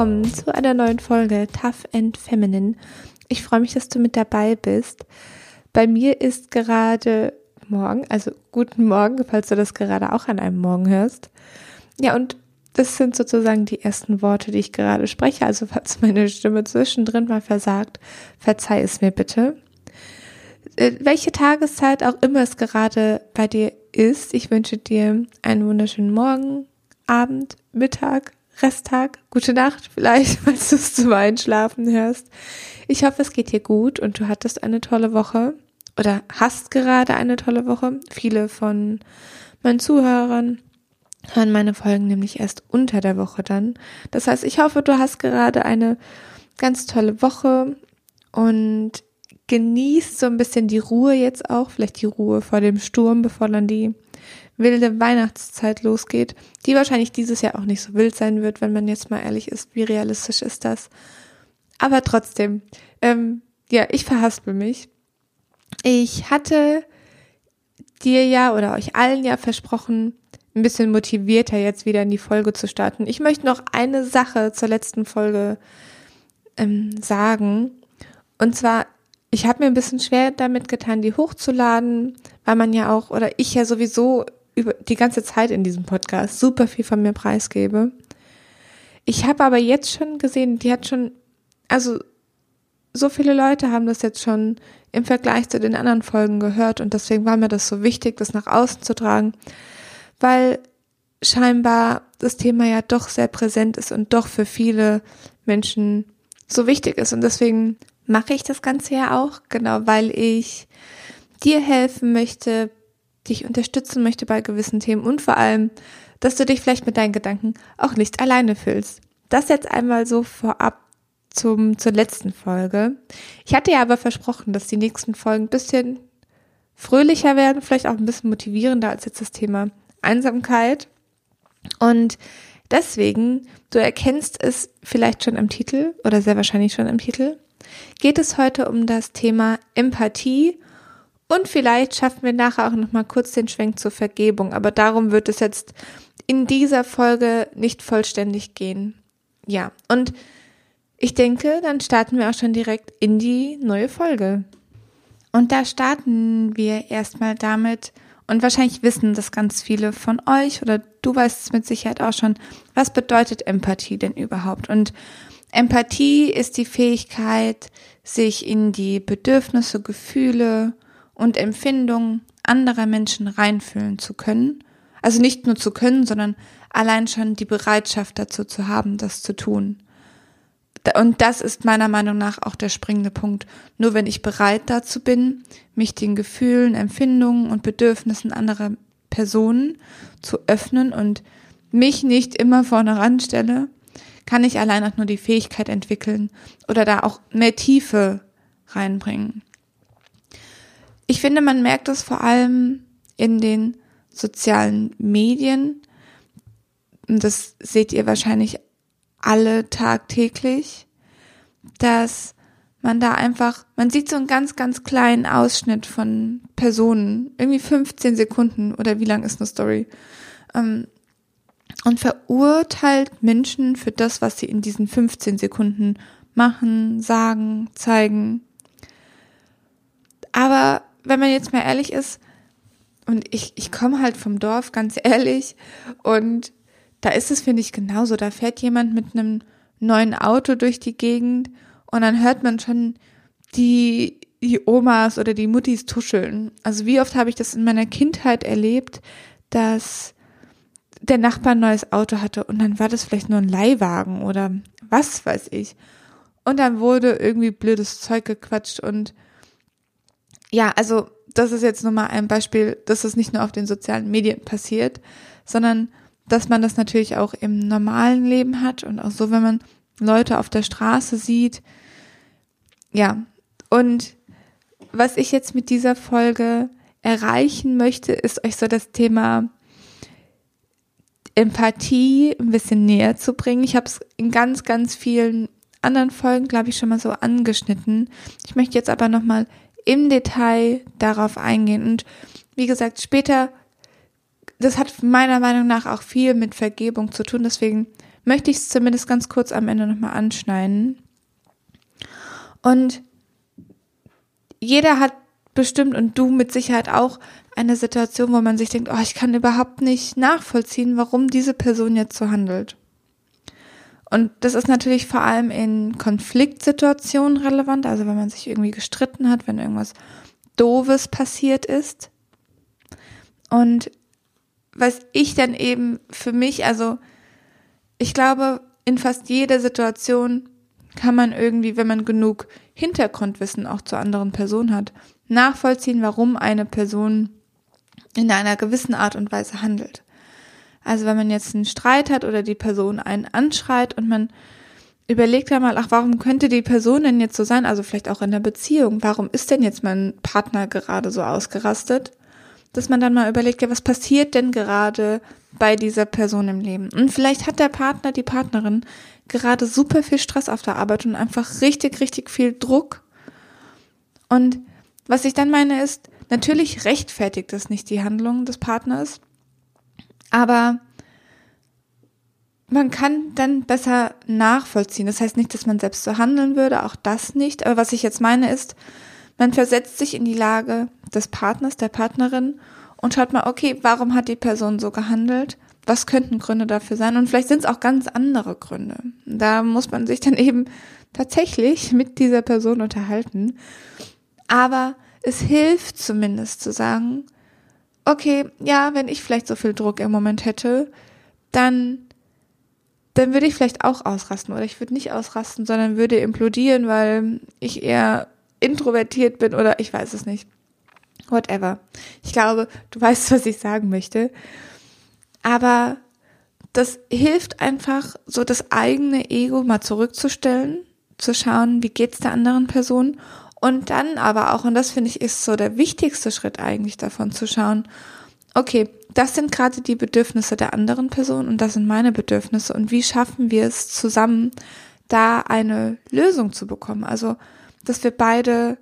willkommen zu einer neuen Folge Tough and Feminine. Ich freue mich, dass du mit dabei bist. Bei mir ist gerade morgen, also guten Morgen, falls du das gerade auch an einem Morgen hörst. Ja, und das sind sozusagen die ersten Worte, die ich gerade spreche. Also falls meine Stimme zwischendrin mal versagt, verzeih es mir bitte. Äh, welche Tageszeit auch immer es gerade bei dir ist, ich wünsche dir einen wunderschönen Morgen, Abend, Mittag, Resttag, gute Nacht vielleicht, falls du es zum Einschlafen hörst. Ich hoffe, es geht dir gut und du hattest eine tolle Woche oder hast gerade eine tolle Woche. Viele von meinen Zuhörern hören meine Folgen nämlich erst unter der Woche dann. Das heißt, ich hoffe, du hast gerade eine ganz tolle Woche und genießt so ein bisschen die Ruhe jetzt auch, vielleicht die Ruhe vor dem Sturm, bevor dann die wilde Weihnachtszeit losgeht, die wahrscheinlich dieses Jahr auch nicht so wild sein wird, wenn man jetzt mal ehrlich ist, wie realistisch ist das. Aber trotzdem, ähm, ja, ich verhaspel mich. Ich hatte dir ja oder euch allen ja versprochen, ein bisschen motivierter jetzt wieder in die Folge zu starten. Ich möchte noch eine Sache zur letzten Folge ähm, sagen. Und zwar, ich habe mir ein bisschen schwer damit getan, die hochzuladen, weil man ja auch, oder ich ja sowieso über die ganze Zeit in diesem Podcast super viel von mir preisgebe. Ich habe aber jetzt schon gesehen, die hat schon, also so viele Leute haben das jetzt schon im Vergleich zu den anderen Folgen gehört und deswegen war mir das so wichtig, das nach außen zu tragen, weil scheinbar das Thema ja doch sehr präsent ist und doch für viele Menschen so wichtig ist und deswegen mache ich das Ganze ja auch, genau, weil ich dir helfen möchte, dich unterstützen möchte bei gewissen Themen und vor allem, dass du dich vielleicht mit deinen Gedanken auch nicht alleine fühlst. Das jetzt einmal so vorab zum, zur letzten Folge. Ich hatte ja aber versprochen, dass die nächsten Folgen ein bisschen fröhlicher werden, vielleicht auch ein bisschen motivierender als jetzt das Thema Einsamkeit. Und deswegen, du erkennst es vielleicht schon im Titel oder sehr wahrscheinlich schon im Titel, geht es heute um das Thema Empathie und vielleicht schaffen wir nachher auch noch mal kurz den Schwenk zur Vergebung, aber darum wird es jetzt in dieser Folge nicht vollständig gehen. Ja, und ich denke, dann starten wir auch schon direkt in die neue Folge. Und da starten wir erstmal damit, und wahrscheinlich wissen das ganz viele von euch oder du weißt es mit Sicherheit auch schon, was bedeutet Empathie denn überhaupt? Und Empathie ist die Fähigkeit, sich in die Bedürfnisse, Gefühle und Empfindungen anderer Menschen reinfühlen zu können. Also nicht nur zu können, sondern allein schon die Bereitschaft dazu zu haben, das zu tun. Und das ist meiner Meinung nach auch der springende Punkt. Nur wenn ich bereit dazu bin, mich den Gefühlen, Empfindungen und Bedürfnissen anderer Personen zu öffnen und mich nicht immer vorne ranstelle, kann ich allein auch nur die Fähigkeit entwickeln oder da auch mehr Tiefe reinbringen. Ich finde, man merkt das vor allem in den sozialen Medien. Das seht ihr wahrscheinlich alle tagtäglich, dass man da einfach, man sieht so einen ganz, ganz kleinen Ausschnitt von Personen, irgendwie 15 Sekunden oder wie lang ist eine Story, ähm, und verurteilt Menschen für das, was sie in diesen 15 Sekunden machen, sagen, zeigen. Aber wenn man jetzt mal ehrlich ist, und ich, ich komme halt vom Dorf, ganz ehrlich, und da ist es, finde ich, genauso. Da fährt jemand mit einem neuen Auto durch die Gegend und dann hört man schon die, die Omas oder die Muttis tuscheln. Also wie oft habe ich das in meiner Kindheit erlebt, dass der Nachbar ein neues Auto hatte und dann war das vielleicht nur ein Leihwagen oder was weiß ich. Und dann wurde irgendwie blödes Zeug gequatscht und ja, also das ist jetzt nur mal ein Beispiel, dass das nicht nur auf den sozialen Medien passiert, sondern dass man das natürlich auch im normalen Leben hat und auch so, wenn man Leute auf der Straße sieht. Ja, und was ich jetzt mit dieser Folge erreichen möchte, ist euch so das Thema Empathie ein bisschen näher zu bringen. Ich habe es in ganz, ganz vielen anderen Folgen, glaube ich, schon mal so angeschnitten. Ich möchte jetzt aber nochmal im Detail darauf eingehen. Und wie gesagt, später, das hat meiner Meinung nach auch viel mit Vergebung zu tun. Deswegen möchte ich es zumindest ganz kurz am Ende nochmal anschneiden. Und jeder hat bestimmt und du mit Sicherheit auch eine Situation, wo man sich denkt, oh, ich kann überhaupt nicht nachvollziehen, warum diese Person jetzt so handelt. Und das ist natürlich vor allem in Konfliktsituationen relevant, also wenn man sich irgendwie gestritten hat, wenn irgendwas Doofes passiert ist. Und was ich dann eben für mich, also ich glaube, in fast jeder Situation kann man irgendwie, wenn man genug Hintergrundwissen auch zur anderen Person hat, nachvollziehen, warum eine Person in einer gewissen Art und Weise handelt. Also wenn man jetzt einen Streit hat oder die Person einen anschreit und man überlegt einmal, ach, warum könnte die Person denn jetzt so sein? Also vielleicht auch in der Beziehung. Warum ist denn jetzt mein Partner gerade so ausgerastet? Dass man dann mal überlegt, ja, was passiert denn gerade bei dieser Person im Leben? Und vielleicht hat der Partner, die Partnerin gerade super viel Stress auf der Arbeit und einfach richtig, richtig viel Druck. Und was ich dann meine ist, natürlich rechtfertigt das nicht die Handlung des Partners, aber man kann dann besser nachvollziehen. Das heißt nicht, dass man selbst so handeln würde, auch das nicht. Aber was ich jetzt meine ist, man versetzt sich in die Lage des Partners, der Partnerin und schaut mal, okay, warum hat die Person so gehandelt? Was könnten Gründe dafür sein? Und vielleicht sind es auch ganz andere Gründe. Da muss man sich dann eben tatsächlich mit dieser Person unterhalten. Aber es hilft zumindest zu sagen, okay, ja, wenn ich vielleicht so viel Druck im Moment hätte, dann, dann würde ich vielleicht auch ausrasten oder ich würde nicht ausrasten, sondern würde implodieren, weil ich eher introvertiert bin oder ich weiß es nicht. Whatever. Ich glaube, du weißt, was ich sagen möchte. Aber das hilft einfach, so das eigene Ego mal zurückzustellen, zu schauen, wie geht's der anderen Person und dann aber auch, und das finde ich ist so der wichtigste Schritt eigentlich davon zu schauen, okay, das sind gerade die Bedürfnisse der anderen Person und das sind meine Bedürfnisse und wie schaffen wir es zusammen, da eine Lösung zu bekommen? Also, dass wir beide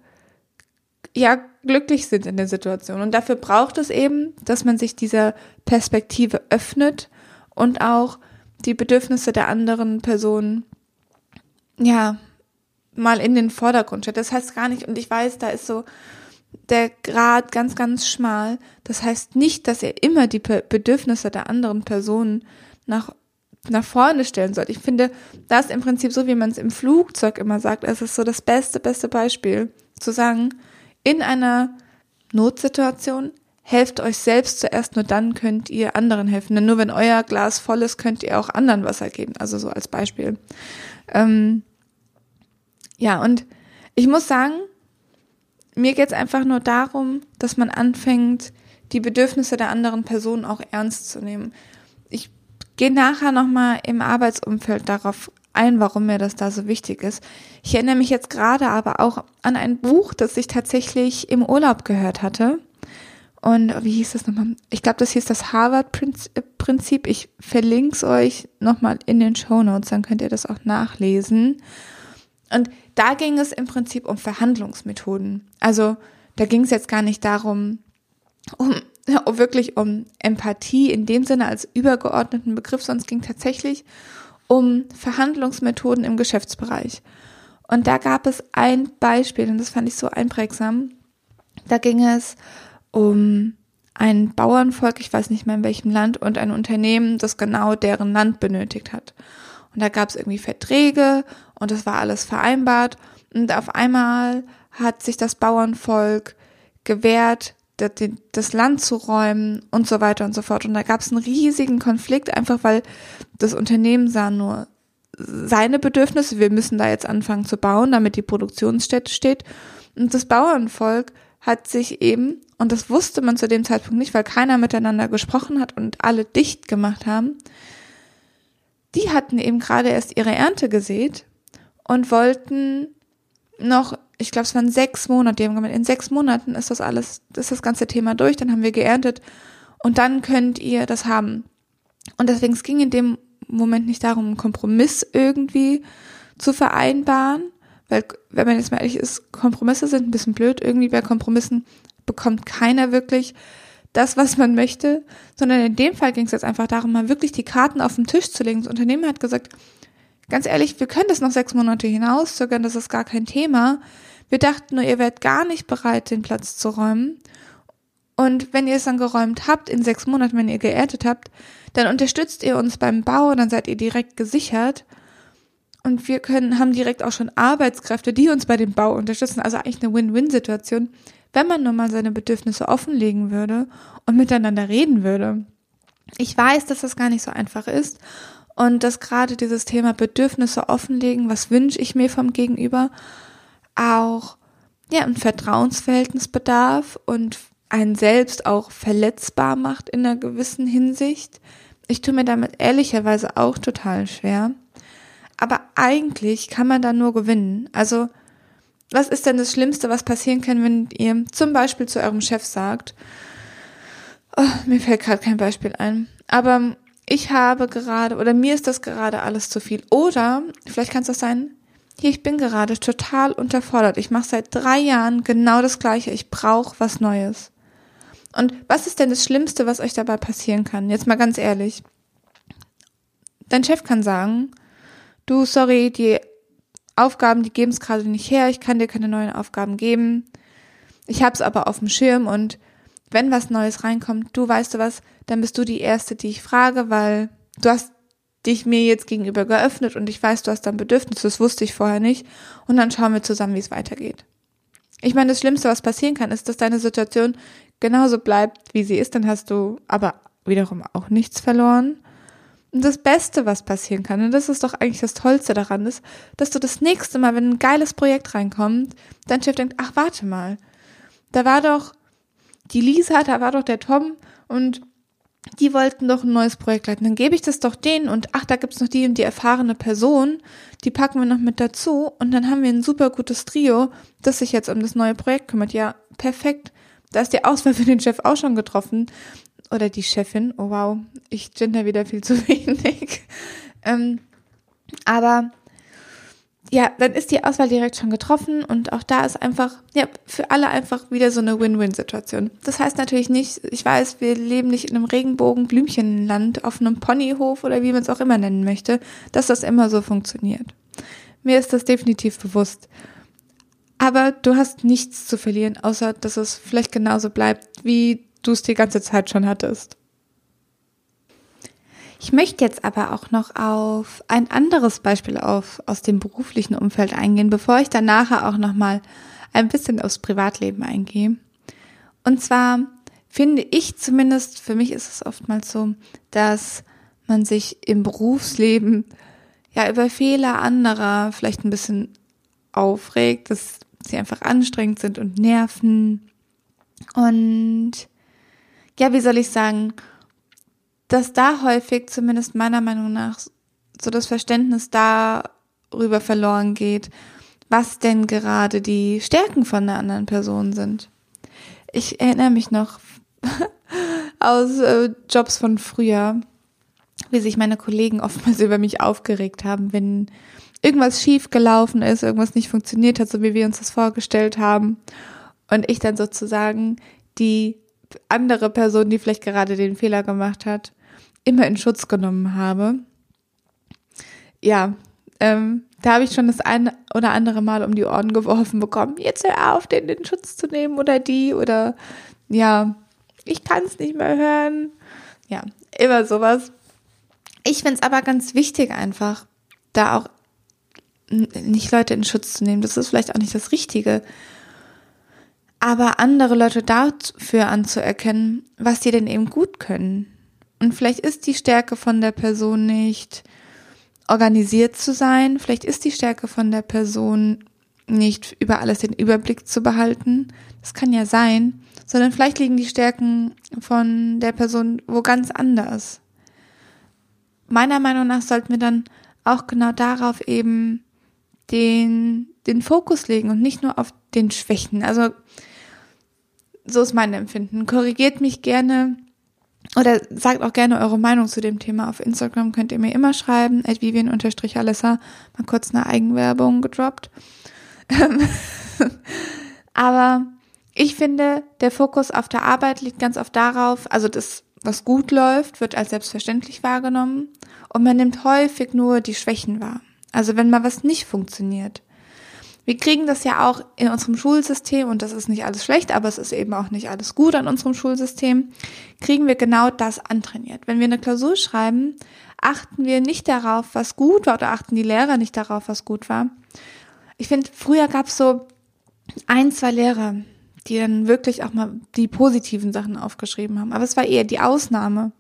ja glücklich sind in der Situation. Und dafür braucht es eben, dass man sich dieser Perspektive öffnet und auch die Bedürfnisse der anderen Person ja mal in den Vordergrund stellt. Das heißt gar nicht, und ich weiß, da ist so der Grad ganz, ganz schmal. Das heißt nicht, dass ihr immer die Bedürfnisse der anderen Person nach, nach vorne stellen sollt. Ich finde, das im Prinzip so, wie man es im Flugzeug immer sagt. Es ist so das beste, beste Beispiel, zu sagen, in einer Notsituation helft euch selbst zuerst, nur dann könnt ihr anderen helfen. Denn nur wenn euer Glas voll ist, könnt ihr auch anderen Wasser geben. Also so als Beispiel. Ähm, ja, und ich muss sagen, mir geht's einfach nur darum, dass man anfängt, die Bedürfnisse der anderen Person auch ernst zu nehmen. Ich gehe nachher nochmal im Arbeitsumfeld darauf ein, warum mir das da so wichtig ist. Ich erinnere mich jetzt gerade aber auch an ein Buch, das ich tatsächlich im Urlaub gehört hatte. Und wie hieß das nochmal? Ich glaube, das hieß das Harvard-Prinzip. Ich verlinke es euch nochmal in den Show Notes, dann könnt ihr das auch nachlesen. Und da ging es im Prinzip um Verhandlungsmethoden. Also da ging es jetzt gar nicht darum, um wirklich um Empathie in dem Sinne als übergeordneten Begriff, sondern es ging tatsächlich um Verhandlungsmethoden im Geschäftsbereich. Und da gab es ein Beispiel, und das fand ich so einprägsam. Da ging es um ein Bauernvolk, ich weiß nicht mehr in welchem Land, und ein Unternehmen, das genau deren Land benötigt hat. Und da gab es irgendwie Verträge und das war alles vereinbart. Und auf einmal hat sich das Bauernvolk gewehrt, das Land zu räumen und so weiter und so fort. Und da gab es einen riesigen Konflikt, einfach weil das Unternehmen sah nur seine Bedürfnisse, wir müssen da jetzt anfangen zu bauen, damit die Produktionsstätte steht. Und das Bauernvolk hat sich eben, und das wusste man zu dem Zeitpunkt nicht, weil keiner miteinander gesprochen hat und alle dicht gemacht haben, die hatten eben gerade erst ihre Ernte gesät und wollten noch, ich glaube, es waren sechs Monate, die haben gemeint, in sechs Monaten ist das alles, ist das ganze Thema durch, dann haben wir geerntet und dann könnt ihr das haben. Und deswegen, es ging in dem Moment nicht darum, einen Kompromiss irgendwie zu vereinbaren, weil, wenn man jetzt mal ehrlich ist, Kompromisse sind ein bisschen blöd. Irgendwie bei Kompromissen bekommt keiner wirklich das, was man möchte, sondern in dem Fall ging es jetzt einfach darum, mal wirklich die Karten auf den Tisch zu legen. Das Unternehmen hat gesagt, ganz ehrlich, wir können das noch sechs Monate hinauszögern, das ist gar kein Thema. Wir dachten nur, ihr werdet gar nicht bereit, den Platz zu räumen. Und wenn ihr es dann geräumt habt, in sechs Monaten, wenn ihr geerntet habt, dann unterstützt ihr uns beim Bau, dann seid ihr direkt gesichert. Und wir können, haben direkt auch schon Arbeitskräfte, die uns bei dem Bau unterstützen. Also eigentlich eine Win-Win-Situation, wenn man nur mal seine Bedürfnisse offenlegen würde und miteinander reden würde. Ich weiß, dass das gar nicht so einfach ist und dass gerade dieses Thema Bedürfnisse offenlegen, was wünsche ich mir vom Gegenüber, auch ja, ein Vertrauensverhältnis bedarf und einen selbst auch verletzbar macht in einer gewissen Hinsicht. Ich tue mir damit ehrlicherweise auch total schwer. Aber eigentlich kann man da nur gewinnen. Also, was ist denn das Schlimmste, was passieren kann, wenn ihr zum Beispiel zu eurem Chef sagt, oh, mir fällt gerade kein Beispiel ein, aber ich habe gerade oder mir ist das gerade alles zu viel. Oder vielleicht kann es das sein, hier, ich bin gerade total unterfordert. Ich mache seit drei Jahren genau das Gleiche. Ich brauche was Neues. Und was ist denn das Schlimmste, was euch dabei passieren kann? Jetzt mal ganz ehrlich. Dein Chef kann sagen, du, sorry, die Aufgaben, die geben es gerade nicht her, ich kann dir keine neuen Aufgaben geben. Ich hab's aber auf dem Schirm und wenn was Neues reinkommt, du weißt du was, dann bist du die Erste, die ich frage, weil du hast dich mir jetzt gegenüber geöffnet und ich weiß, du hast dann Bedürfnis, das wusste ich vorher nicht. Und dann schauen wir zusammen, wie es weitergeht. Ich meine, das Schlimmste, was passieren kann, ist, dass deine Situation genauso bleibt, wie sie ist, dann hast du aber wiederum auch nichts verloren. Und das Beste, was passieren kann, und das ist doch eigentlich das Tollste daran, ist, dass du das nächste Mal, wenn ein geiles Projekt reinkommt, dein Chef denkt, ach, warte mal, da war doch die Lisa, da war doch der Tom und die wollten doch ein neues Projekt leiten. Dann gebe ich das doch denen und ach, da gibt's noch die und die erfahrene Person, die packen wir noch mit dazu und dann haben wir ein super gutes Trio, das sich jetzt um das neue Projekt kümmert. Ja, perfekt. Da ist die Auswahl für den Chef auch schon getroffen. Oder die Chefin. Oh wow, ich gender wieder viel zu wenig. ähm, aber ja, dann ist die Auswahl direkt schon getroffen und auch da ist einfach, ja, für alle einfach wieder so eine Win-Win-Situation. Das heißt natürlich nicht, ich weiß, wir leben nicht in einem Regenbogen-Blümchenland auf einem Ponyhof oder wie man es auch immer nennen möchte, dass das immer so funktioniert. Mir ist das definitiv bewusst. Aber du hast nichts zu verlieren, außer dass es vielleicht genauso bleibt, wie du es die ganze Zeit schon hattest. Ich möchte jetzt aber auch noch auf ein anderes Beispiel auf, aus dem beruflichen Umfeld eingehen, bevor ich dann nachher auch nochmal ein bisschen aufs Privatleben eingehe. Und zwar finde ich zumindest, für mich ist es oftmals so, dass man sich im Berufsleben ja über Fehler anderer vielleicht ein bisschen aufregt, dass sie einfach anstrengend sind und nerven. Und ja, wie soll ich sagen, dass da häufig, zumindest meiner Meinung nach, so das Verständnis darüber verloren geht, was denn gerade die Stärken von der anderen Person sind. Ich erinnere mich noch aus äh, Jobs von früher, wie sich meine Kollegen oftmals über mich aufgeregt haben, wenn irgendwas schief gelaufen ist, irgendwas nicht funktioniert hat, so wie wir uns das vorgestellt haben. Und ich dann sozusagen die andere Person, die vielleicht gerade den Fehler gemacht hat, immer in Schutz genommen habe. Ja, ähm, da habe ich schon das eine oder andere Mal um die Ohren geworfen bekommen. Jetzt hör auf, den in Schutz zu nehmen oder die oder ja, ich kann es nicht mehr hören. Ja, immer sowas. Ich finde es aber ganz wichtig einfach, da auch nicht Leute in Schutz zu nehmen. Das ist vielleicht auch nicht das Richtige. Aber andere Leute dafür anzuerkennen, was die denn eben gut können. Und vielleicht ist die Stärke von der Person nicht organisiert zu sein. Vielleicht ist die Stärke von der Person nicht über alles den Überblick zu behalten. Das kann ja sein. Sondern vielleicht liegen die Stärken von der Person wo ganz anders. Meiner Meinung nach sollten wir dann auch genau darauf eben den, den Fokus legen und nicht nur auf den Schwächen. Also, so ist mein Empfinden. Korrigiert mich gerne oder sagt auch gerne eure Meinung zu dem Thema. Auf Instagram könnt ihr mir immer schreiben, at vivian-alessa, mal kurz eine Eigenwerbung gedroppt. Aber Ich finde, der Fokus auf der Arbeit liegt ganz oft darauf, also das, was gut läuft, wird als selbstverständlich wahrgenommen und man nimmt häufig nur die Schwächen wahr. Also wenn mal was nicht funktioniert. Wir kriegen das ja auch in unserem Schulsystem und das ist nicht alles schlecht, aber es ist eben auch nicht alles gut an unserem Schulsystem, kriegen wir genau das antrainiert. Wenn wir eine Klausur schreiben, achten wir nicht darauf, was gut war oder achten die Lehrer nicht darauf, was gut war. Ich finde, früher gab es so ein, zwei Lehrer, die dann wirklich auch mal die positiven Sachen aufgeschrieben haben. Aber es war eher die Ausnahme.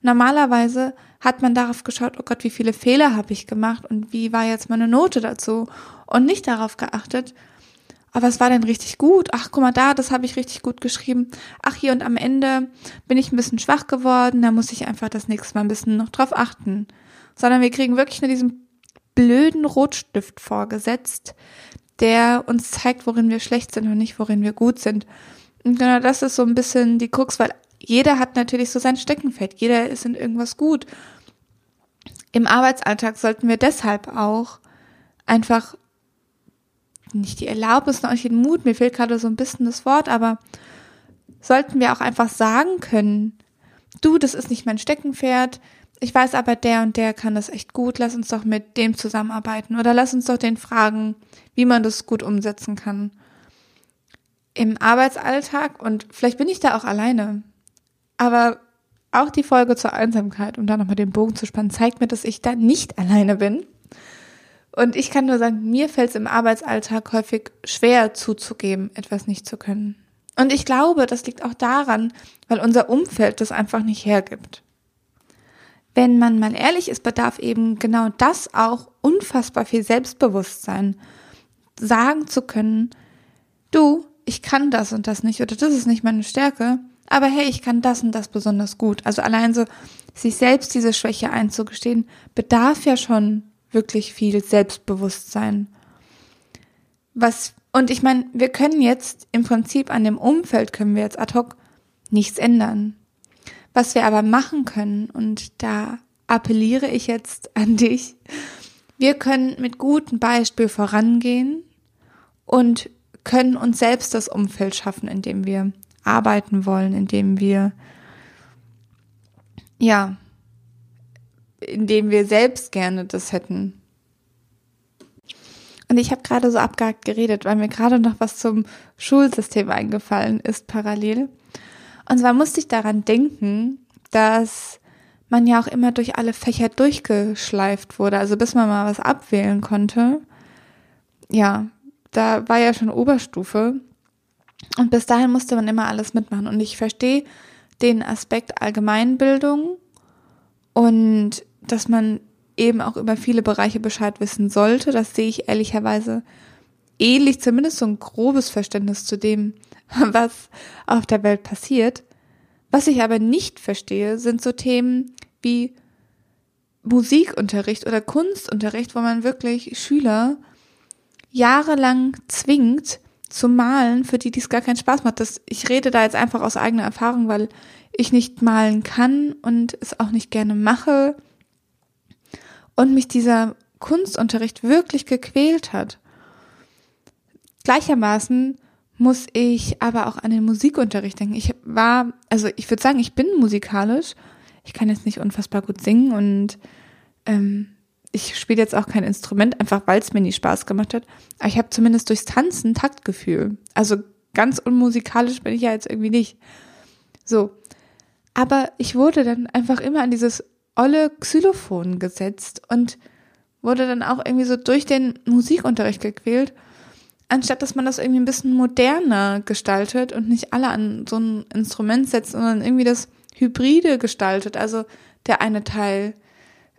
Normalerweise hat man darauf geschaut, oh Gott, wie viele Fehler habe ich gemacht und wie war jetzt meine Note dazu und nicht darauf geachtet, aber es war denn richtig gut. Ach, guck mal da, das habe ich richtig gut geschrieben. Ach, hier und am Ende bin ich ein bisschen schwach geworden, da muss ich einfach das nächste Mal ein bisschen noch drauf achten. Sondern wir kriegen wirklich nur diesen blöden Rotstift vorgesetzt, der uns zeigt, worin wir schlecht sind und nicht, worin wir gut sind. Und genau das ist so ein bisschen die Krux, weil jeder hat natürlich so sein Steckenfeld, jeder ist in irgendwas gut. Im Arbeitsalltag sollten wir deshalb auch einfach nicht die Erlaubnis, noch nicht den Mut, mir fehlt gerade so ein bisschen das Wort, aber sollten wir auch einfach sagen können, du, das ist nicht mein Steckenpferd, ich weiß aber, der und der kann das echt gut, lass uns doch mit dem zusammenarbeiten oder lass uns doch den fragen, wie man das gut umsetzen kann. Im Arbeitsalltag und vielleicht bin ich da auch alleine. Aber auch die Folge zur Einsamkeit, um da nochmal den Bogen zu spannen, zeigt mir, dass ich da nicht alleine bin. Und ich kann nur sagen, mir fällt es im Arbeitsalltag häufig schwer zuzugeben, etwas nicht zu können. Und ich glaube, das liegt auch daran, weil unser Umfeld das einfach nicht hergibt. Wenn man mal ehrlich ist, bedarf eben genau das auch unfassbar viel Selbstbewusstsein, sagen zu können, du, ich kann das und das nicht oder das ist nicht meine Stärke aber hey, ich kann das und das besonders gut. Also allein so sich selbst diese Schwäche einzugestehen, bedarf ja schon wirklich viel Selbstbewusstsein. Was, und ich meine, wir können jetzt im Prinzip an dem Umfeld können wir jetzt ad hoc nichts ändern. Was wir aber machen können, und da appelliere ich jetzt an dich, wir können mit gutem Beispiel vorangehen und können uns selbst das Umfeld schaffen, in dem wir arbeiten wollen, indem wir, ja, indem wir selbst gerne das hätten. Und ich habe gerade so abgehakt geredet, weil mir gerade noch was zum Schulsystem eingefallen ist parallel. Und zwar musste ich daran denken, dass man ja auch immer durch alle Fächer durchgeschleift wurde, also bis man mal was abwählen konnte. Ja, da war ja schon Oberstufe und bis dahin musste man immer alles mitmachen. Und ich verstehe den Aspekt Allgemeinbildung und dass man eben auch über viele Bereiche Bescheid wissen sollte. Das sehe ich ehrlicherweise ähnlich, zumindest so ein grobes Verständnis zu dem, was auf der Welt passiert. Was ich aber nicht verstehe, sind so Themen wie Musikunterricht oder Kunstunterricht, wo man wirklich Schüler jahrelang zwingt, zu malen, für die dies gar keinen Spaß macht. Das, ich rede da jetzt einfach aus eigener Erfahrung, weil ich nicht malen kann und es auch nicht gerne mache und mich dieser Kunstunterricht wirklich gequält hat. Gleichermaßen muss ich aber auch an den Musikunterricht denken. Ich war, also ich würde sagen, ich bin musikalisch. Ich kann jetzt nicht unfassbar gut singen und ähm, ich spiele jetzt auch kein Instrument, einfach weil es mir nie Spaß gemacht hat. Aber ich habe zumindest durchs Tanzen Taktgefühl. Also ganz unmusikalisch bin ich ja jetzt irgendwie nicht. So. Aber ich wurde dann einfach immer an dieses olle Xylophon gesetzt und wurde dann auch irgendwie so durch den Musikunterricht gequält, anstatt dass man das irgendwie ein bisschen moderner gestaltet und nicht alle an so ein Instrument setzt, sondern irgendwie das Hybride gestaltet. Also der eine Teil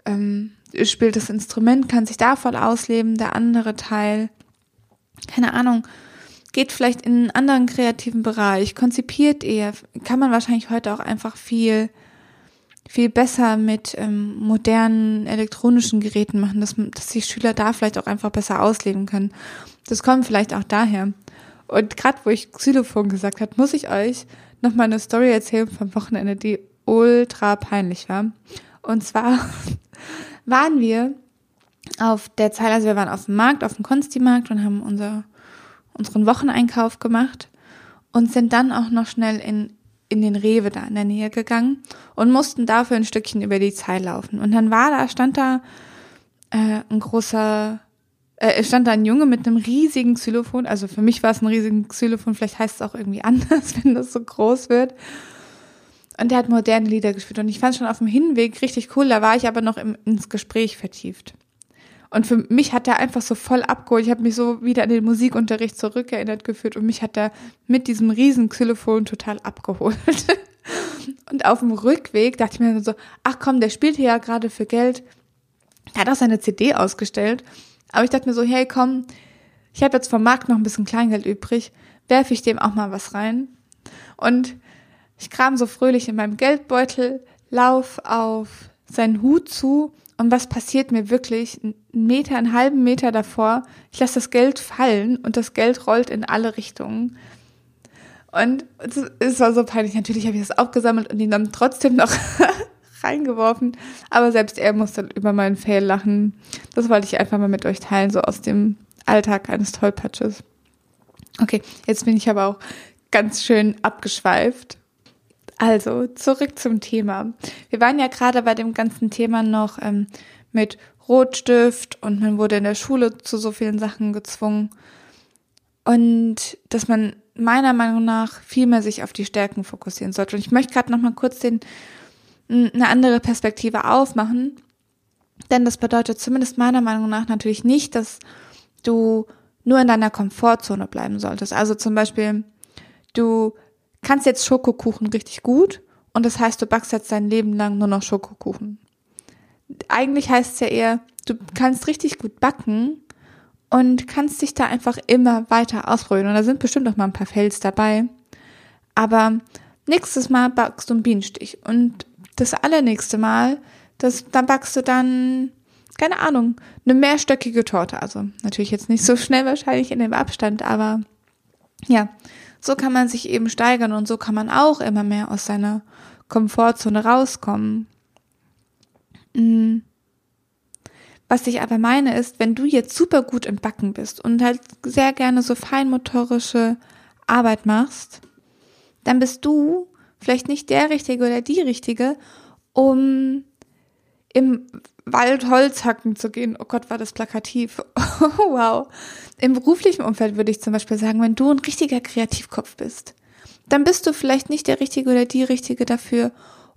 ähm, spielt das Instrument, kann sich da voll ausleben, der andere Teil, keine Ahnung, geht vielleicht in einen anderen kreativen Bereich, konzipiert eher, kann man wahrscheinlich heute auch einfach viel, viel besser mit ähm, modernen elektronischen Geräten machen, dass, dass die Schüler da vielleicht auch einfach besser ausleben können. Das kommt vielleicht auch daher. Und gerade wo ich Xylophon gesagt habe, muss ich euch noch mal eine Story erzählen vom Wochenende, die ultra peinlich war. Und zwar waren wir auf der Zeit, also wir waren auf dem Markt, auf dem Konsti-Markt und haben unser, unseren Wocheneinkauf gemacht. und sind dann auch noch schnell in, in den Rewe da in der Nähe gegangen und mussten dafür ein Stückchen über die Zeit laufen. Und dann war da, stand da äh, ein großer, äh, stand da ein Junge mit einem riesigen Xylophon. Also für mich war es ein riesigen Xylophon, vielleicht heißt es auch irgendwie anders, wenn das so groß wird. Und der hat moderne Lieder gespielt und ich fand es schon auf dem Hinweg richtig cool. Da war ich aber noch im, ins Gespräch vertieft. Und für mich hat er einfach so voll abgeholt. Ich habe mich so wieder an den Musikunterricht zurückerinnert gefühlt und mich hat er mit diesem riesen Xylophon total abgeholt. und auf dem Rückweg dachte ich mir so, ach komm, der spielt hier ja gerade für Geld. Er hat auch seine CD ausgestellt. Aber ich dachte mir so, hey komm, ich habe jetzt vom Markt noch ein bisschen Kleingeld übrig, werfe ich dem auch mal was rein. Und ich kram so fröhlich in meinem Geldbeutel, lauf auf seinen Hut zu und was passiert mir wirklich? Einen Meter, einen halben Meter davor, ich lasse das Geld fallen und das Geld rollt in alle Richtungen. Und es war so peinlich. Natürlich habe ich das aufgesammelt und ihn dann trotzdem noch reingeworfen. Aber selbst er musste über meinen Fail lachen. Das wollte ich einfach mal mit euch teilen, so aus dem Alltag eines Tollpatsches. Okay, jetzt bin ich aber auch ganz schön abgeschweift. Also, zurück zum Thema. Wir waren ja gerade bei dem ganzen Thema noch ähm, mit Rotstift und man wurde in der Schule zu so vielen Sachen gezwungen. Und dass man meiner Meinung nach viel mehr sich auf die Stärken fokussieren sollte. Und ich möchte gerade noch mal kurz den, eine andere Perspektive aufmachen. Denn das bedeutet zumindest meiner Meinung nach natürlich nicht, dass du nur in deiner Komfortzone bleiben solltest. Also zum Beispiel, du kannst jetzt Schokokuchen richtig gut und das heißt, du backst jetzt dein Leben lang nur noch Schokokuchen. Eigentlich heißt es ja eher, du kannst richtig gut backen und kannst dich da einfach immer weiter ausprobieren. Und da sind bestimmt noch mal ein paar Fails dabei. Aber nächstes Mal backst du einen Bienenstich und das allernächste Mal, das, dann backst du dann, keine Ahnung, eine mehrstöckige Torte. Also natürlich jetzt nicht so schnell wahrscheinlich in dem Abstand, aber ja, so kann man sich eben steigern und so kann man auch immer mehr aus seiner Komfortzone rauskommen. Mm. Was ich aber meine ist, wenn du jetzt super gut im Backen bist und halt sehr gerne so feinmotorische Arbeit machst, dann bist du vielleicht nicht der Richtige oder die Richtige, um im Wald Holz hacken zu gehen. Oh Gott, war das plakativ. Oh, wow. Im beruflichen Umfeld würde ich zum Beispiel sagen, wenn du ein richtiger Kreativkopf bist, dann bist du vielleicht nicht der Richtige oder die Richtige dafür,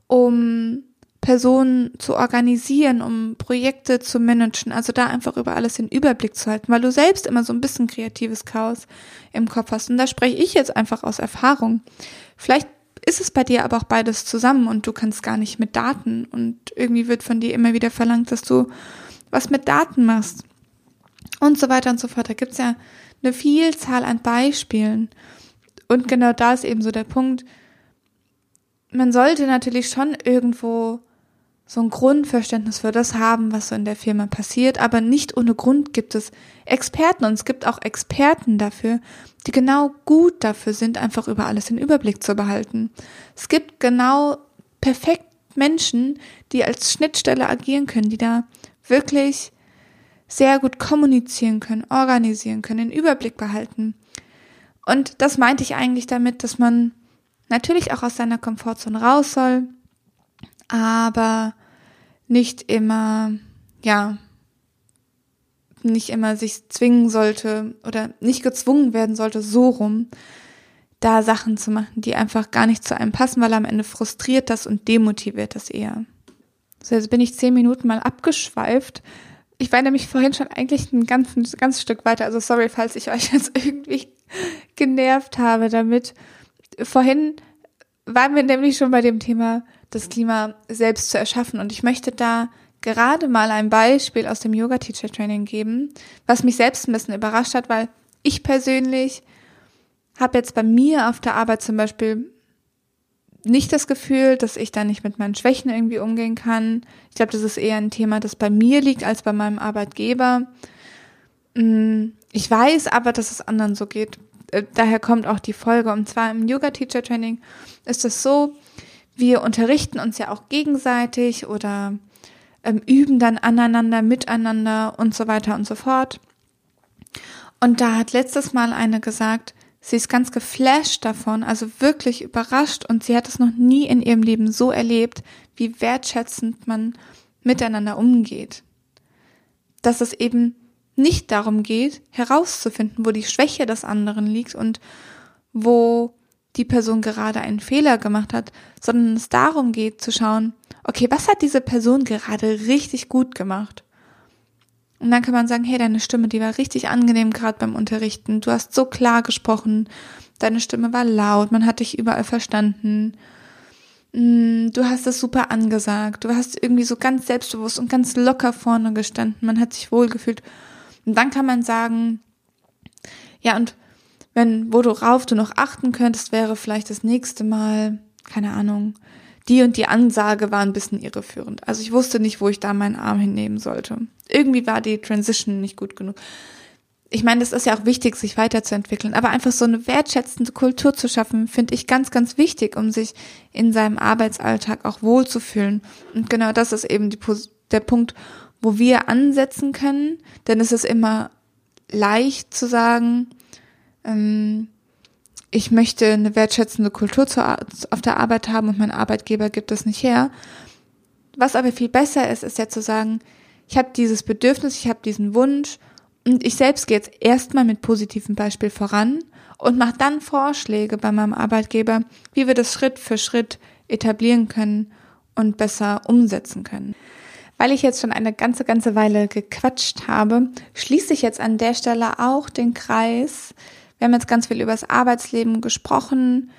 um Personen zu organisieren, um Projekte zu managen, also da einfach über alles den Überblick zu halten, weil du selbst immer so ein bisschen kreatives Chaos im Kopf hast. Und da spreche ich jetzt einfach aus Erfahrung. Vielleicht ist es bei dir aber auch beides zusammen und du kannst gar nicht mit Daten und irgendwie wird von dir immer wieder verlangt, dass du was mit Daten machst und so weiter und so fort. Da gibt's ja eine Vielzahl an Beispielen. Und genau da ist eben so der Punkt, man sollte natürlich schon irgendwo so ein Grundverständnis für das haben, was so in der Firma passiert, aber nicht ohne Grund gibt es Experten und es gibt auch Experten dafür, die genau gut dafür sind, einfach über alles den Überblick zu behalten. Es gibt genau perfekt Menschen, die als Schnittstelle agieren können, die da wirklich sehr gut kommunizieren können, organisieren können, den Überblick behalten. Und das meinte ich eigentlich damit, dass man natürlich auch aus seiner Komfortzone raus soll, aber nicht immer, ja, nicht immer sich zwingen sollte oder nicht gezwungen werden sollte, so rum, da Sachen zu machen, die einfach gar nicht zu einem passen, weil am Ende frustriert das und demotiviert das eher. So, jetzt bin ich zehn Minuten mal abgeschweift. Ich war nämlich vorhin schon eigentlich ein ganzes, ganz Stück weiter. Also sorry, falls ich euch jetzt irgendwie genervt habe damit. Vorhin waren wir nämlich schon bei dem Thema, das Klima selbst zu erschaffen. Und ich möchte da gerade mal ein Beispiel aus dem Yoga Teacher Training geben, was mich selbst ein bisschen überrascht hat, weil ich persönlich habe jetzt bei mir auf der Arbeit zum Beispiel nicht das Gefühl, dass ich da nicht mit meinen Schwächen irgendwie umgehen kann. Ich glaube, das ist eher ein Thema, das bei mir liegt als bei meinem Arbeitgeber. Mm, ich weiß aber, dass es anderen so geht. Äh, daher kommt auch die Folge. Und zwar im Yoga Teacher Training ist es so, wir unterrichten uns ja auch gegenseitig oder ähm, üben dann aneinander, miteinander und so weiter und so fort. Und da hat letztes Mal eine gesagt, Sie ist ganz geflasht davon, also wirklich überrascht und sie hat es noch nie in ihrem Leben so erlebt, wie wertschätzend man miteinander umgeht. Dass es eben nicht darum geht, herauszufinden, wo die Schwäche des anderen liegt und wo die Person gerade einen Fehler gemacht hat, sondern es darum geht zu schauen, okay, was hat diese Person gerade richtig gut gemacht? Und dann kann man sagen, hey, deine Stimme, die war richtig angenehm gerade beim Unterrichten. Du hast so klar gesprochen. Deine Stimme war laut. Man hat dich überall verstanden. Mm, du hast es super angesagt. Du hast irgendwie so ganz selbstbewusst und ganz locker vorne gestanden. Man hat sich wohlgefühlt. Und dann kann man sagen, ja, und wenn, worauf du noch achten könntest, wäre vielleicht das nächste Mal, keine Ahnung, die und die Ansage war ein bisschen irreführend. Also ich wusste nicht, wo ich da meinen Arm hinnehmen sollte. Irgendwie war die Transition nicht gut genug. Ich meine, das ist ja auch wichtig, sich weiterzuentwickeln, aber einfach so eine wertschätzende Kultur zu schaffen, finde ich ganz, ganz wichtig, um sich in seinem Arbeitsalltag auch wohlzufühlen. Und genau das ist eben die, der Punkt, wo wir ansetzen können, denn es ist immer leicht zu sagen, ähm, ich möchte eine wertschätzende Kultur zu, auf der Arbeit haben und mein Arbeitgeber gibt es nicht her. Was aber viel besser ist, ist ja zu sagen, ich habe dieses Bedürfnis, ich habe diesen Wunsch und ich selbst gehe jetzt erstmal mit positivem Beispiel voran und mache dann Vorschläge bei meinem Arbeitgeber, wie wir das Schritt für Schritt etablieren können und besser umsetzen können. Weil ich jetzt schon eine ganze, ganze Weile gequatscht habe, schließe ich jetzt an der Stelle auch den Kreis wir haben jetzt ganz viel über das Arbeitsleben gesprochen.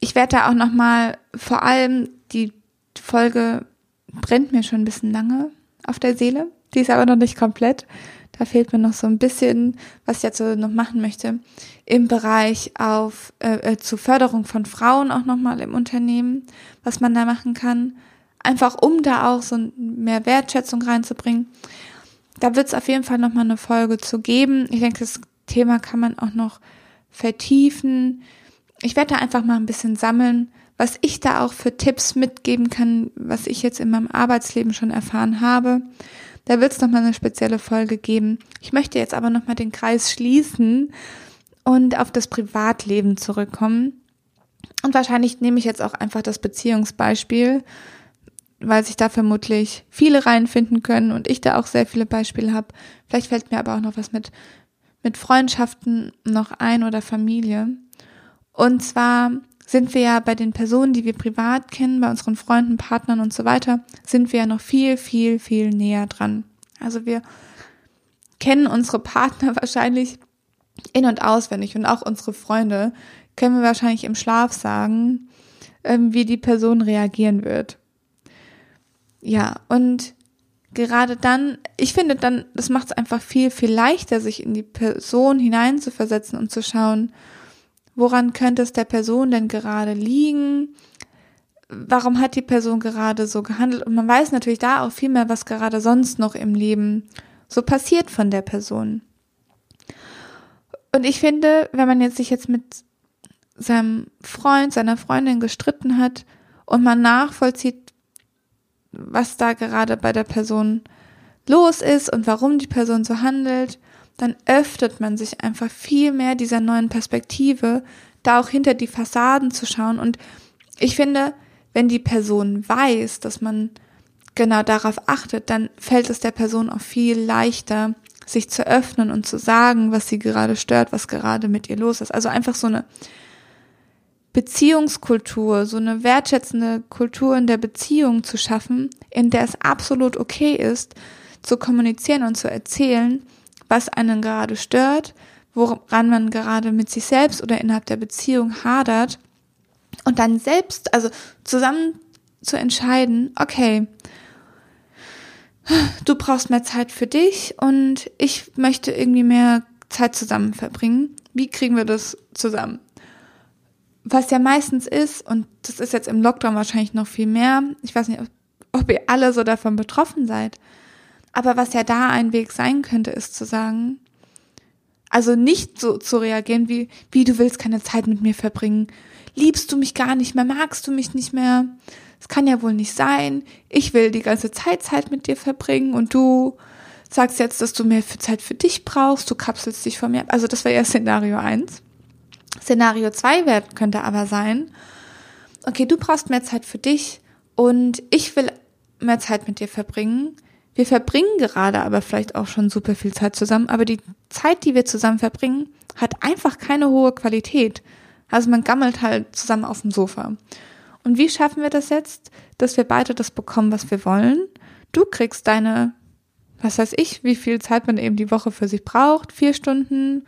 Ich werde da auch nochmal, vor allem die Folge brennt mir schon ein bisschen lange auf der Seele. Die ist aber noch nicht komplett. Da fehlt mir noch so ein bisschen, was ich jetzt so noch machen möchte, im Bereich auf äh, äh, zur Förderung von Frauen auch nochmal im Unternehmen, was man da machen kann. Einfach um da auch so mehr Wertschätzung reinzubringen. Da wird es auf jeden Fall nochmal eine Folge zu geben. Ich denke, das Thema kann man auch noch vertiefen. Ich werde da einfach mal ein bisschen sammeln, was ich da auch für Tipps mitgeben kann, was ich jetzt in meinem Arbeitsleben schon erfahren habe. Da wird es nochmal eine spezielle Folge geben. Ich möchte jetzt aber nochmal den Kreis schließen und auf das Privatleben zurückkommen. Und wahrscheinlich nehme ich jetzt auch einfach das Beziehungsbeispiel, weil sich da vermutlich viele reinfinden können und ich da auch sehr viele Beispiele habe. Vielleicht fällt mir aber auch noch was mit mit Freundschaften noch ein oder Familie. Und zwar sind wir ja bei den Personen, die wir privat kennen, bei unseren Freunden, Partnern und so weiter, sind wir ja noch viel, viel, viel näher dran. Also wir kennen unsere Partner wahrscheinlich in und auswendig und auch unsere Freunde können wir wahrscheinlich im Schlaf sagen, ähm, wie die Person reagieren wird. Ja, und gerade dann, ich finde dann, das macht es einfach viel, viel leichter, sich in die Person hineinzuversetzen und zu schauen, woran könnte es der Person denn gerade liegen? Warum hat die Person gerade so gehandelt? Und man weiß natürlich da auch viel mehr, was gerade sonst noch im Leben so passiert von der Person. Und ich finde, wenn man jetzt sich jetzt mit seinem Freund, seiner Freundin gestritten hat und man nachvollzieht, was da gerade bei der Person los ist und warum die Person so handelt, dann öffnet man sich einfach viel mehr dieser neuen Perspektive, da auch hinter die Fassaden zu schauen. Und ich finde, wenn die Person weiß, dass man genau darauf achtet, dann fällt es der Person auch viel leichter, sich zu öffnen und zu sagen, was sie gerade stört, was gerade mit ihr los ist. Also einfach so eine Beziehungskultur, so eine wertschätzende Kultur in der Beziehung zu schaffen, in der es absolut okay ist, zu kommunizieren und zu erzählen, was einen gerade stört, woran man gerade mit sich selbst oder innerhalb der Beziehung hadert und dann selbst, also zusammen zu entscheiden, okay, du brauchst mehr Zeit für dich und ich möchte irgendwie mehr Zeit zusammen verbringen. Wie kriegen wir das zusammen? Was ja meistens ist, und das ist jetzt im Lockdown wahrscheinlich noch viel mehr, ich weiß nicht, ob ihr alle so davon betroffen seid, aber was ja da ein Weg sein könnte, ist zu sagen, also nicht so zu reagieren wie, wie du willst keine Zeit mit mir verbringen, liebst du mich gar nicht mehr, magst du mich nicht mehr, es kann ja wohl nicht sein, ich will die ganze Zeit Zeit mit dir verbringen und du sagst jetzt, dass du mehr Zeit für dich brauchst, du kapselst dich von mir ab. Also das wäre ja Szenario eins. Szenario 2 wird, könnte aber sein, okay, du brauchst mehr Zeit für dich und ich will mehr Zeit mit dir verbringen. Wir verbringen gerade aber vielleicht auch schon super viel Zeit zusammen, aber die Zeit, die wir zusammen verbringen, hat einfach keine hohe Qualität. Also man gammelt halt zusammen auf dem Sofa. Und wie schaffen wir das jetzt, dass wir beide das bekommen, was wir wollen? Du kriegst deine, was weiß ich, wie viel Zeit man eben die Woche für sich braucht, vier Stunden,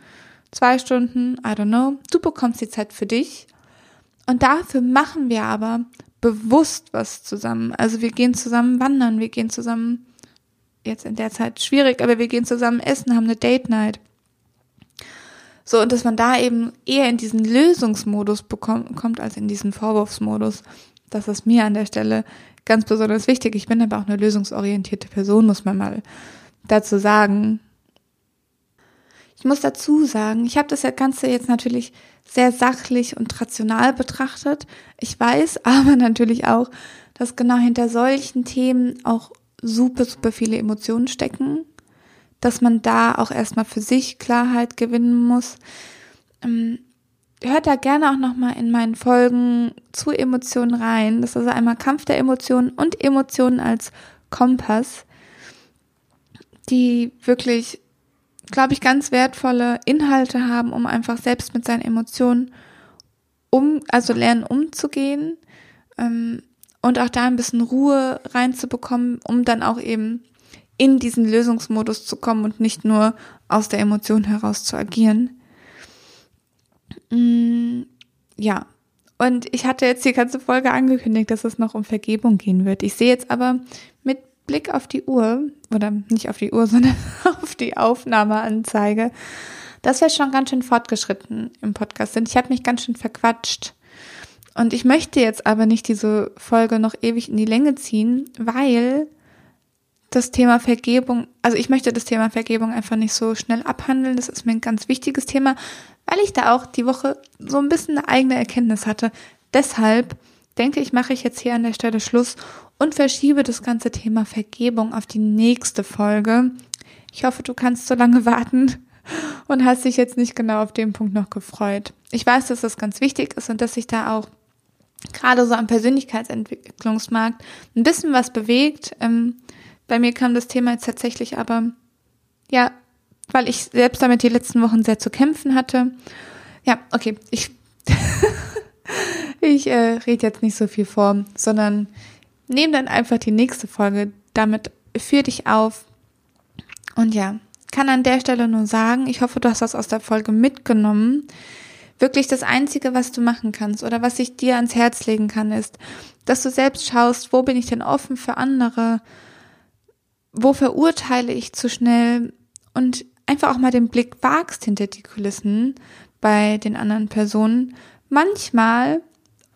zwei Stunden, I don't know. Du bekommst die Zeit für dich. Und dafür machen wir aber bewusst was zusammen. Also wir gehen zusammen wandern, wir gehen zusammen, jetzt in der Zeit schwierig, aber wir gehen zusammen essen, haben eine Date Night. So, und dass man da eben eher in diesen Lösungsmodus bekommt, kommt als in diesen Vorwurfsmodus. Das ist mir an der Stelle ganz besonders wichtig. Ich bin aber auch eine lösungsorientierte Person, muss man mal dazu sagen. Ich muss dazu sagen, ich habe das Ganze jetzt natürlich sehr sachlich und rational betrachtet. Ich weiß aber natürlich auch, dass genau hinter solchen Themen auch super, super viele Emotionen stecken dass man da auch erstmal für sich Klarheit gewinnen muss. Ähm, hört da gerne auch nochmal in meinen Folgen zu Emotionen rein. Das ist also einmal Kampf der Emotionen und Emotionen als Kompass, die wirklich, glaube ich, ganz wertvolle Inhalte haben, um einfach selbst mit seinen Emotionen um, also lernen umzugehen ähm, und auch da ein bisschen Ruhe reinzubekommen, um dann auch eben in diesen Lösungsmodus zu kommen und nicht nur aus der Emotion heraus zu agieren. Mm, ja, und ich hatte jetzt die ganze Folge angekündigt, dass es noch um Vergebung gehen wird. Ich sehe jetzt aber mit Blick auf die Uhr, oder nicht auf die Uhr, sondern auf die Aufnahmeanzeige, dass wir schon ganz schön fortgeschritten im Podcast sind. Ich habe mich ganz schön verquatscht. Und ich möchte jetzt aber nicht diese Folge noch ewig in die Länge ziehen, weil das Thema Vergebung, also ich möchte das Thema Vergebung einfach nicht so schnell abhandeln. Das ist mir ein ganz wichtiges Thema, weil ich da auch die Woche so ein bisschen eine eigene Erkenntnis hatte. Deshalb denke ich, mache ich jetzt hier an der Stelle Schluss und verschiebe das ganze Thema Vergebung auf die nächste Folge. Ich hoffe, du kannst so lange warten und hast dich jetzt nicht genau auf den Punkt noch gefreut. Ich weiß, dass das ganz wichtig ist und dass sich da auch gerade so am Persönlichkeitsentwicklungsmarkt ein bisschen was bewegt. Ähm, bei mir kam das Thema jetzt tatsächlich aber, ja, weil ich selbst damit die letzten Wochen sehr zu kämpfen hatte. Ja, okay, ich, ich äh, rede jetzt nicht so viel vor, sondern nehme dann einfach die nächste Folge damit für dich auf. Und ja, kann an der Stelle nur sagen, ich hoffe, du hast das aus der Folge mitgenommen. Wirklich das Einzige, was du machen kannst oder was ich dir ans Herz legen kann, ist, dass du selbst schaust, wo bin ich denn offen für andere wo verurteile ich zu schnell und einfach auch mal den Blick wagst hinter die Kulissen bei den anderen Personen. Manchmal,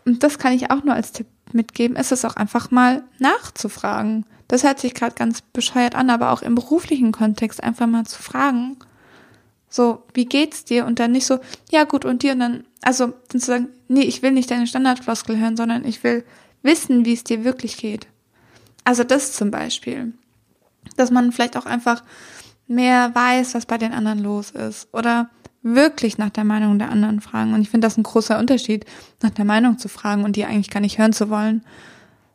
und das kann ich auch nur als Tipp mitgeben, ist es auch einfach mal nachzufragen. Das hört sich gerade ganz bescheuert an, aber auch im beruflichen Kontext einfach mal zu fragen. So, wie geht's dir? Und dann nicht so, ja gut, und dir? Und dann, also dann zu sagen, nee, ich will nicht deine Standardfloskel hören, sondern ich will wissen, wie es dir wirklich geht. Also das zum Beispiel dass man vielleicht auch einfach mehr weiß, was bei den anderen los ist oder wirklich nach der Meinung der anderen fragen. Und ich finde das ein großer Unterschied, nach der Meinung zu fragen und die eigentlich gar nicht hören zu wollen,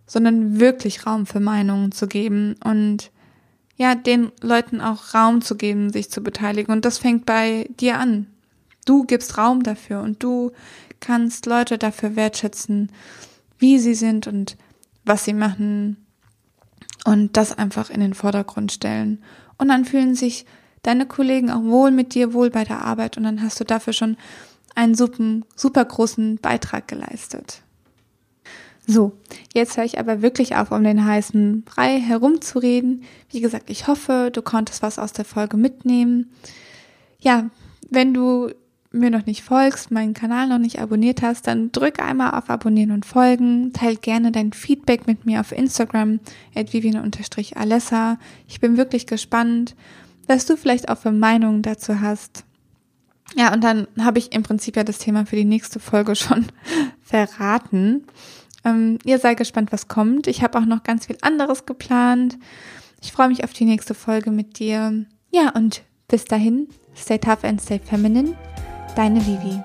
sondern wirklich Raum für Meinungen zu geben und ja, den Leuten auch Raum zu geben, sich zu beteiligen. Und das fängt bei dir an. Du gibst Raum dafür und du kannst Leute dafür wertschätzen, wie sie sind und was sie machen, und das einfach in den Vordergrund stellen. Und dann fühlen sich deine Kollegen auch wohl mit dir, wohl bei der Arbeit und dann hast du dafür schon einen super, super großen Beitrag geleistet. So, jetzt höre ich aber wirklich auf, um den heißen Brei herumzureden. Wie gesagt, ich hoffe, du konntest was aus der Folge mitnehmen. Ja, wenn du mir noch nicht folgst, meinen Kanal noch nicht abonniert hast, dann drück einmal auf Abonnieren und Folgen. Teil gerne dein Feedback mit mir auf Instagram, at alessa Ich bin wirklich gespannt, was du vielleicht auch für Meinungen dazu hast. Ja, und dann habe ich im Prinzip ja das Thema für die nächste Folge schon verraten. Ähm, ihr seid gespannt, was kommt. Ich habe auch noch ganz viel anderes geplant. Ich freue mich auf die nächste Folge mit dir. Ja, und bis dahin, stay tough and stay feminine. Deine Vivi.